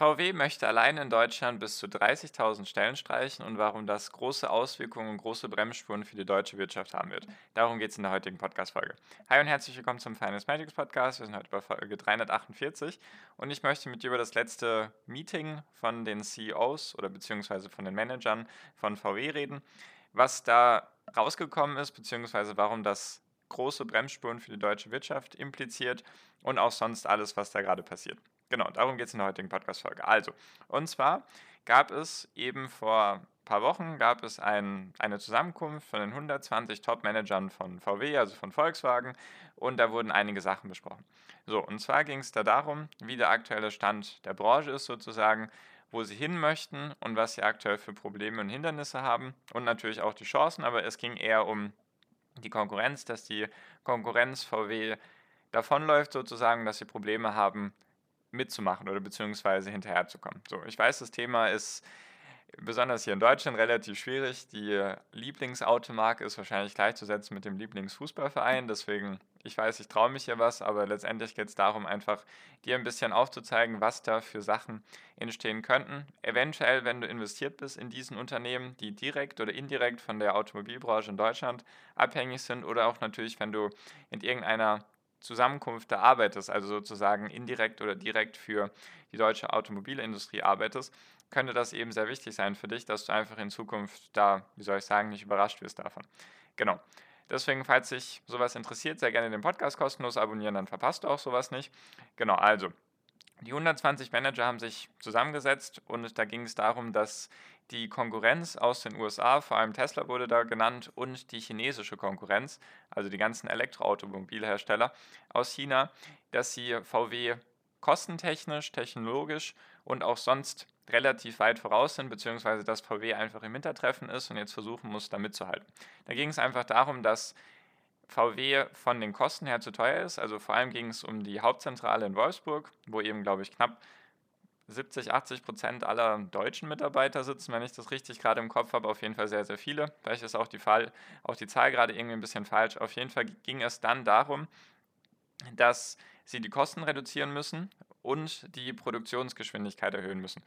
VW möchte allein in Deutschland bis zu 30.000 Stellen streichen und warum das große Auswirkungen und große Bremsspuren für die deutsche Wirtschaft haben wird. Darum geht es in der heutigen Podcast-Folge. Hi und herzlich willkommen zum Finance Magics Podcast. Wir sind heute bei Folge 348 und ich möchte mit dir über das letzte Meeting von den CEOs oder beziehungsweise von den Managern von VW reden, was da rausgekommen ist, beziehungsweise warum das große Bremsspuren für die deutsche Wirtschaft impliziert und auch sonst alles, was da gerade passiert. Genau, darum geht es in der heutigen Podcast-Folge. Also, und zwar gab es eben vor ein paar Wochen gab es ein, eine Zusammenkunft von den 120 Top-Managern von VW, also von Volkswagen, und da wurden einige Sachen besprochen. So, und zwar ging es da darum, wie der aktuelle Stand der Branche ist sozusagen, wo sie hin möchten und was sie aktuell für Probleme und Hindernisse haben und natürlich auch die Chancen, aber es ging eher um die Konkurrenz, dass die Konkurrenz VW davonläuft sozusagen, dass sie Probleme haben, mitzumachen oder beziehungsweise hinterherzukommen. So, ich weiß, das Thema ist besonders hier in Deutschland relativ schwierig. Die Lieblingsautomarke ist wahrscheinlich gleichzusetzen mit dem Lieblingsfußballverein. Deswegen, ich weiß, ich traue mich hier was, aber letztendlich geht es darum, einfach dir ein bisschen aufzuzeigen, was da für Sachen entstehen könnten. Eventuell, wenn du investiert bist in diesen Unternehmen, die direkt oder indirekt von der Automobilbranche in Deutschland abhängig sind oder auch natürlich, wenn du in irgendeiner Zusammenkunft da arbeitest, also sozusagen indirekt oder direkt für die deutsche Automobilindustrie arbeitest, könnte das eben sehr wichtig sein für dich, dass du einfach in Zukunft da, wie soll ich sagen, nicht überrascht wirst davon. Genau. Deswegen, falls dich sowas interessiert, sehr gerne den Podcast kostenlos abonnieren, dann verpasst du auch sowas nicht. Genau, also die 120 Manager haben sich zusammengesetzt und da ging es darum, dass die Konkurrenz aus den USA, vor allem Tesla wurde da genannt, und die chinesische Konkurrenz, also die ganzen Elektroautomobilhersteller aus China, dass sie VW kostentechnisch, technologisch und auch sonst relativ weit voraus sind, beziehungsweise dass VW einfach im Hintertreffen ist und jetzt versuchen muss, da mitzuhalten. Da ging es einfach darum, dass VW von den Kosten her zu teuer ist. Also vor allem ging es um die Hauptzentrale in Wolfsburg, wo eben, glaube ich, knapp 70, 80 Prozent aller deutschen Mitarbeiter sitzen, wenn ich das richtig gerade im Kopf habe. Auf jeden Fall sehr, sehr viele. Vielleicht ist auch die, Fall, auch die Zahl gerade irgendwie ein bisschen falsch. Auf jeden Fall ging es dann darum, dass sie die Kosten reduzieren müssen und die Produktionsgeschwindigkeit erhöhen müssen.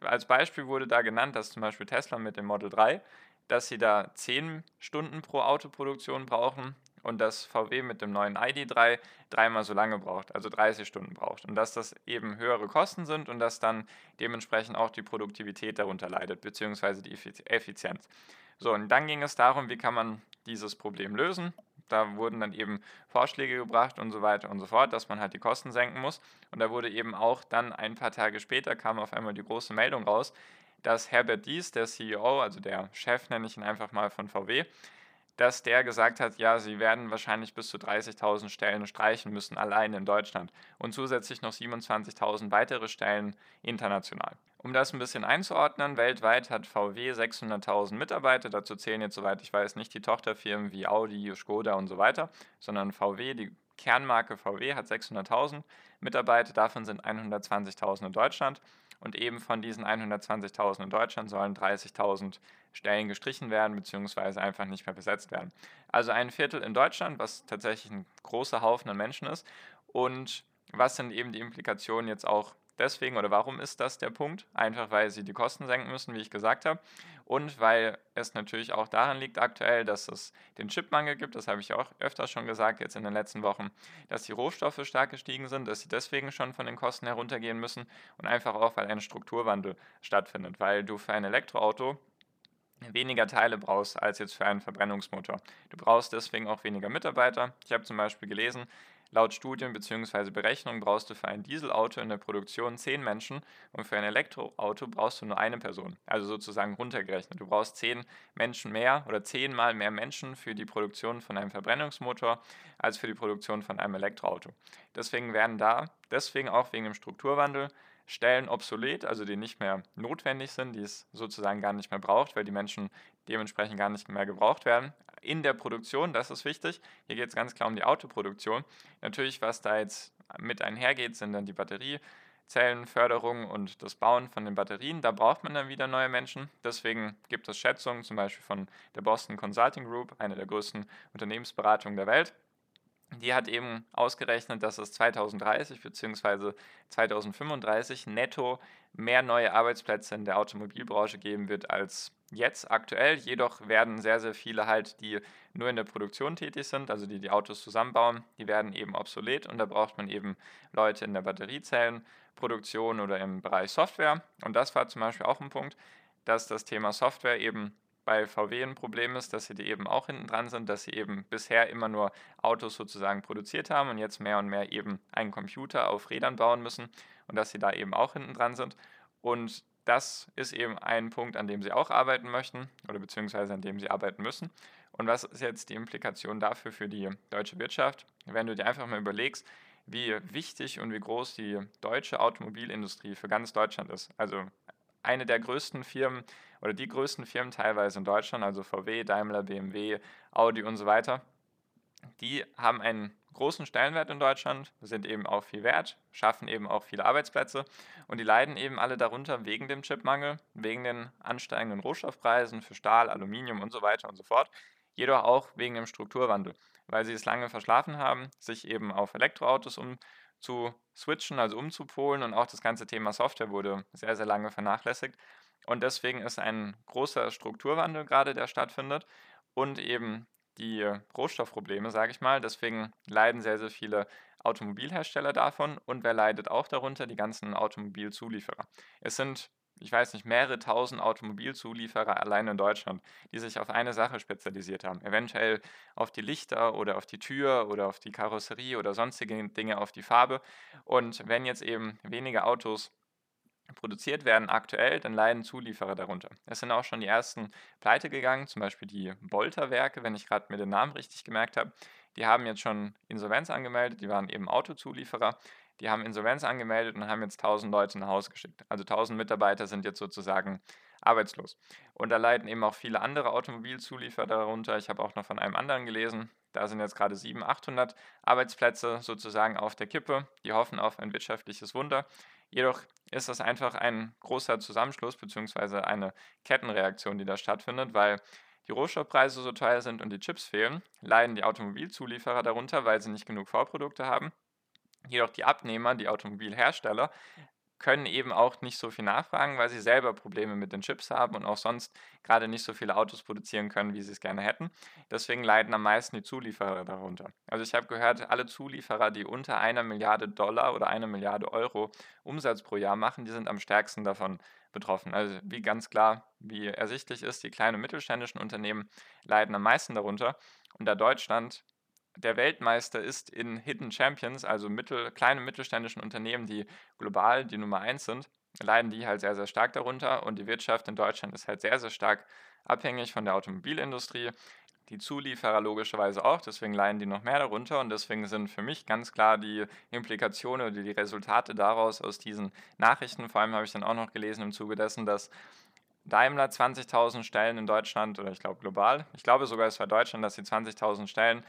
Als Beispiel wurde da genannt, dass zum Beispiel Tesla mit dem Model 3, dass sie da 10 Stunden pro Autoproduktion brauchen und dass VW mit dem neuen ID3 dreimal so lange braucht, also 30 Stunden braucht. Und dass das eben höhere Kosten sind und dass dann dementsprechend auch die Produktivität darunter leidet, beziehungsweise die Effizienz. So, und dann ging es darum, wie kann man dieses Problem lösen. Da wurden dann eben Vorschläge gebracht und so weiter und so fort, dass man halt die Kosten senken muss. Und da wurde eben auch dann ein paar Tage später kam auf einmal die große Meldung raus, dass Herbert Dies, der CEO, also der Chef nenne ich ihn einfach mal von VW, dass der gesagt hat, ja, sie werden wahrscheinlich bis zu 30.000 Stellen streichen müssen, allein in Deutschland. Und zusätzlich noch 27.000 weitere Stellen international. Um das ein bisschen einzuordnen, weltweit hat VW 600.000 Mitarbeiter, dazu zählen jetzt, soweit ich weiß, nicht die Tochterfirmen wie Audi, Skoda und so weiter, sondern VW, die Kernmarke VW hat 600.000 Mitarbeiter, davon sind 120.000 in Deutschland und eben von diesen 120.000 in Deutschland sollen 30.000 Stellen gestrichen werden bzw. einfach nicht mehr besetzt werden. Also ein Viertel in Deutschland, was tatsächlich ein großer Haufen an Menschen ist. Und was sind eben die Implikationen jetzt auch deswegen oder warum ist das der Punkt? Einfach weil sie die Kosten senken müssen, wie ich gesagt habe. Und weil es natürlich auch daran liegt aktuell, dass es den Chipmangel gibt, das habe ich auch öfters schon gesagt, jetzt in den letzten Wochen, dass die Rohstoffe stark gestiegen sind, dass sie deswegen schon von den Kosten heruntergehen müssen und einfach auch, weil ein Strukturwandel stattfindet, weil du für ein Elektroauto weniger Teile brauchst als jetzt für einen Verbrennungsmotor. Du brauchst deswegen auch weniger Mitarbeiter. Ich habe zum Beispiel gelesen, Laut Studien bzw. Berechnungen brauchst du für ein Dieselauto in der Produktion 10 Menschen und für ein Elektroauto brauchst du nur eine Person. Also sozusagen runtergerechnet. Du brauchst 10 Menschen mehr oder 10 mal mehr Menschen für die Produktion von einem Verbrennungsmotor als für die Produktion von einem Elektroauto. Deswegen werden da, deswegen auch wegen dem Strukturwandel, Stellen obsolet, also die nicht mehr notwendig sind, die es sozusagen gar nicht mehr braucht, weil die Menschen dementsprechend gar nicht mehr gebraucht werden. In der Produktion, das ist wichtig. Hier geht es ganz klar um die Autoproduktion. Natürlich, was da jetzt mit einhergeht, sind dann die Batteriezellenförderung und das Bauen von den Batterien. Da braucht man dann wieder neue Menschen. Deswegen gibt es Schätzungen, zum Beispiel von der Boston Consulting Group, einer der größten Unternehmensberatungen der Welt die hat eben ausgerechnet, dass es 2030 bzw. 2035 netto mehr neue Arbeitsplätze in der Automobilbranche geben wird als jetzt aktuell. Jedoch werden sehr, sehr viele halt, die nur in der Produktion tätig sind, also die die Autos zusammenbauen, die werden eben obsolet und da braucht man eben Leute in der Batteriezellenproduktion oder im Bereich Software. Und das war zum Beispiel auch ein Punkt, dass das Thema Software eben bei VW ein Problem ist, dass sie die eben auch hinten dran sind, dass sie eben bisher immer nur Autos sozusagen produziert haben und jetzt mehr und mehr eben einen Computer auf Rädern bauen müssen und dass sie da eben auch hinten dran sind. Und das ist eben ein Punkt, an dem sie auch arbeiten möchten oder beziehungsweise an dem sie arbeiten müssen. Und was ist jetzt die Implikation dafür für die deutsche Wirtschaft? Wenn du dir einfach mal überlegst, wie wichtig und wie groß die deutsche Automobilindustrie für ganz Deutschland ist. Also eine der größten Firmen oder die größten Firmen teilweise in Deutschland, also VW, Daimler, BMW, Audi und so weiter, die haben einen großen Stellenwert in Deutschland, sind eben auch viel wert, schaffen eben auch viele Arbeitsplätze und die leiden eben alle darunter wegen dem Chipmangel, wegen den ansteigenden Rohstoffpreisen für Stahl, Aluminium und so weiter und so fort, jedoch auch wegen dem Strukturwandel, weil sie es lange verschlafen haben, sich eben auf Elektroautos um zu switchen, also umzupolen und auch das ganze Thema Software wurde sehr, sehr lange vernachlässigt. Und deswegen ist ein großer Strukturwandel gerade, der stattfindet und eben die Rohstoffprobleme, sage ich mal. Deswegen leiden sehr, sehr viele Automobilhersteller davon und wer leidet auch darunter? Die ganzen Automobilzulieferer. Es sind ich weiß nicht, mehrere tausend Automobilzulieferer allein in Deutschland, die sich auf eine Sache spezialisiert haben. Eventuell auf die Lichter oder auf die Tür oder auf die Karosserie oder sonstige Dinge auf die Farbe. Und wenn jetzt eben weniger Autos produziert werden aktuell, dann leiden Zulieferer darunter. Es sind auch schon die ersten pleite gegangen, zum Beispiel die Bolter-Werke, wenn ich gerade mir den Namen richtig gemerkt habe. Die haben jetzt schon Insolvenz angemeldet, die waren eben Autozulieferer die haben Insolvenz angemeldet und haben jetzt 1000 Leute nach Hause geschickt. Also 1000 Mitarbeiter sind jetzt sozusagen arbeitslos. Und da leiden eben auch viele andere Automobilzulieferer darunter. Ich habe auch noch von einem anderen gelesen. Da sind jetzt gerade 700, 800 Arbeitsplätze sozusagen auf der Kippe. Die hoffen auf ein wirtschaftliches Wunder. Jedoch ist das einfach ein großer Zusammenschluss bzw. eine Kettenreaktion, die da stattfindet, weil die Rohstoffpreise so teuer sind und die Chips fehlen, leiden die Automobilzulieferer darunter, weil sie nicht genug Vorprodukte haben. Jedoch die Abnehmer, die Automobilhersteller, können eben auch nicht so viel nachfragen, weil sie selber Probleme mit den Chips haben und auch sonst gerade nicht so viele Autos produzieren können, wie sie es gerne hätten. Deswegen leiden am meisten die Zulieferer darunter. Also ich habe gehört, alle Zulieferer, die unter einer Milliarde Dollar oder einer Milliarde Euro Umsatz pro Jahr machen, die sind am stärksten davon betroffen. Also wie ganz klar, wie ersichtlich ist, die kleinen und mittelständischen Unternehmen leiden am meisten darunter. Und da Deutschland der Weltmeister ist in Hidden Champions, also mittel, kleine mittelständischen Unternehmen, die global die Nummer eins sind, leiden die halt sehr, sehr stark darunter. Und die Wirtschaft in Deutschland ist halt sehr, sehr stark abhängig von der Automobilindustrie. Die Zulieferer logischerweise auch, deswegen leiden die noch mehr darunter und deswegen sind für mich ganz klar die Implikationen oder die Resultate daraus aus diesen Nachrichten. Vor allem habe ich dann auch noch gelesen im Zuge dessen, dass Daimler 20.000 Stellen in Deutschland oder ich glaube global, ich glaube sogar es war Deutschland, dass sie 20.000 Stellen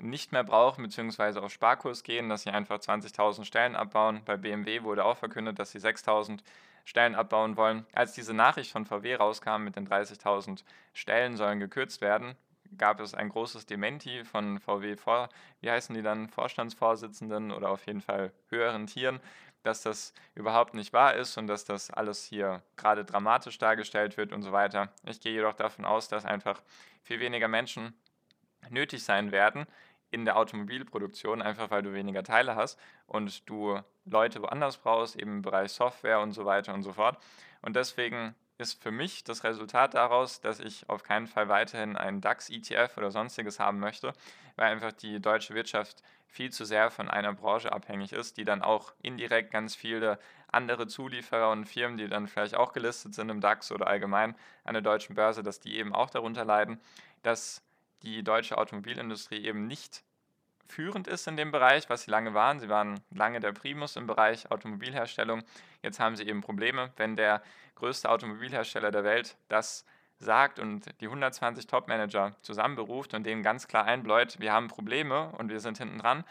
nicht mehr brauchen, beziehungsweise auf Sparkurs gehen, dass sie einfach 20.000 Stellen abbauen. Bei BMW wurde auch verkündet, dass sie 6.000 Stellen abbauen wollen. Als diese Nachricht von VW rauskam mit den 30.000 Stellen sollen gekürzt werden, gab es ein großes Dementi von VW vor, wie heißen die dann, Vorstandsvorsitzenden oder auf jeden Fall höheren Tieren, dass das überhaupt nicht wahr ist und dass das alles hier gerade dramatisch dargestellt wird und so weiter. Ich gehe jedoch davon aus, dass einfach viel weniger Menschen nötig sein werden, in der Automobilproduktion, einfach weil du weniger Teile hast und du Leute woanders brauchst, eben im Bereich Software und so weiter und so fort. Und deswegen ist für mich das Resultat daraus, dass ich auf keinen Fall weiterhin einen DAX-ETF oder sonstiges haben möchte, weil einfach die deutsche Wirtschaft viel zu sehr von einer Branche abhängig ist, die dann auch indirekt ganz viele andere Zulieferer und Firmen, die dann vielleicht auch gelistet sind im DAX oder allgemein an der deutschen Börse, dass die eben auch darunter leiden, dass die deutsche Automobilindustrie eben nicht führend ist in dem Bereich, was sie lange waren. Sie waren lange der Primus im Bereich Automobilherstellung. Jetzt haben sie eben Probleme, wenn der größte Automobilhersteller der Welt das sagt und die 120 Top-Manager zusammenberuft und denen ganz klar einbläut, wir haben Probleme und wir sind hinten dran,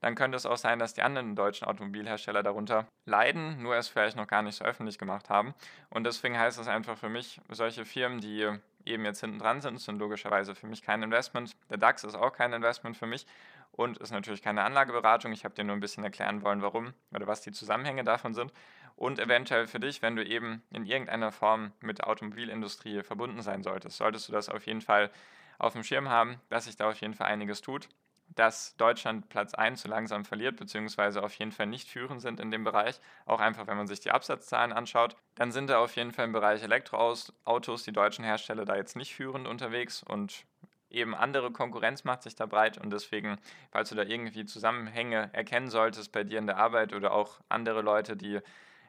dann könnte es auch sein, dass die anderen deutschen Automobilhersteller darunter leiden, nur es vielleicht noch gar nicht so öffentlich gemacht haben. Und deswegen heißt es einfach für mich, solche Firmen, die eben jetzt hinten dran sind, sind logischerweise für mich kein Investment. Der DAX ist auch kein Investment für mich und ist natürlich keine Anlageberatung. Ich habe dir nur ein bisschen erklären wollen, warum oder was die Zusammenhänge davon sind. Und eventuell für dich, wenn du eben in irgendeiner Form mit der Automobilindustrie verbunden sein solltest, solltest du das auf jeden Fall auf dem Schirm haben, dass sich da auf jeden Fall einiges tut dass Deutschland Platz 1 so langsam verliert, beziehungsweise auf jeden Fall nicht führend sind in dem Bereich. Auch einfach, wenn man sich die Absatzzahlen anschaut, dann sind da auf jeden Fall im Bereich Elektroautos die deutschen Hersteller da jetzt nicht führend unterwegs und eben andere Konkurrenz macht sich da breit und deswegen, falls du da irgendwie Zusammenhänge erkennen solltest bei dir in der Arbeit oder auch andere Leute, die,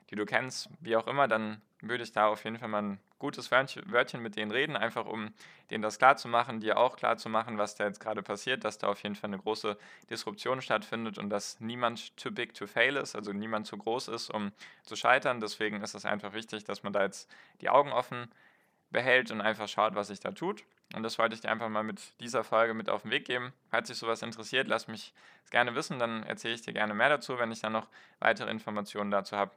die du kennst, wie auch immer, dann würde ich da auf jeden Fall mal ein gutes Wörtchen mit denen reden, einfach um denen das klar zu machen, dir auch klar zu machen, was da jetzt gerade passiert, dass da auf jeden Fall eine große Disruption stattfindet und dass niemand too big to fail ist, also niemand zu groß ist, um zu scheitern. Deswegen ist es einfach wichtig, dass man da jetzt die Augen offen behält und einfach schaut, was sich da tut. Und das wollte ich dir einfach mal mit dieser Folge mit auf den Weg geben. Falls dich sowas interessiert, lass mich es gerne wissen, dann erzähle ich dir gerne mehr dazu, wenn ich dann noch weitere Informationen dazu habe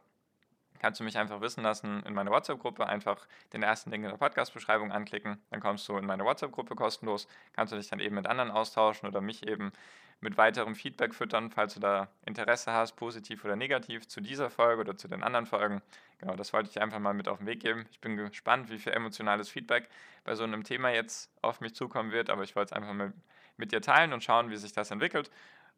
kannst du mich einfach wissen lassen in meiner WhatsApp-Gruppe. Einfach den ersten Link in der Podcast-Beschreibung anklicken. Dann kommst du in meine WhatsApp-Gruppe kostenlos. Kannst du dich dann eben mit anderen austauschen oder mich eben mit weiterem Feedback füttern, falls du da Interesse hast, positiv oder negativ, zu dieser Folge oder zu den anderen Folgen. Genau, das wollte ich einfach mal mit auf den Weg geben. Ich bin gespannt, wie viel emotionales Feedback bei so einem Thema jetzt auf mich zukommen wird, aber ich wollte es einfach mal mit dir teilen und schauen, wie sich das entwickelt.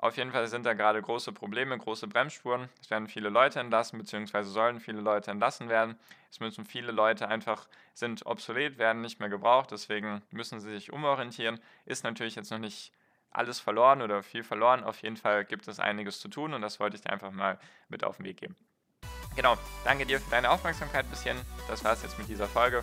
Auf jeden Fall sind da gerade große Probleme, große Bremsspuren. Es werden viele Leute entlassen, beziehungsweise sollen viele Leute entlassen werden. Es müssen viele Leute einfach, sind obsolet, werden nicht mehr gebraucht, deswegen müssen sie sich umorientieren. Ist natürlich jetzt noch nicht alles verloren oder viel verloren. Auf jeden Fall gibt es einiges zu tun und das wollte ich dir einfach mal mit auf den Weg geben. Genau, danke dir für deine Aufmerksamkeit bis hierhin. Das war es jetzt mit dieser Folge.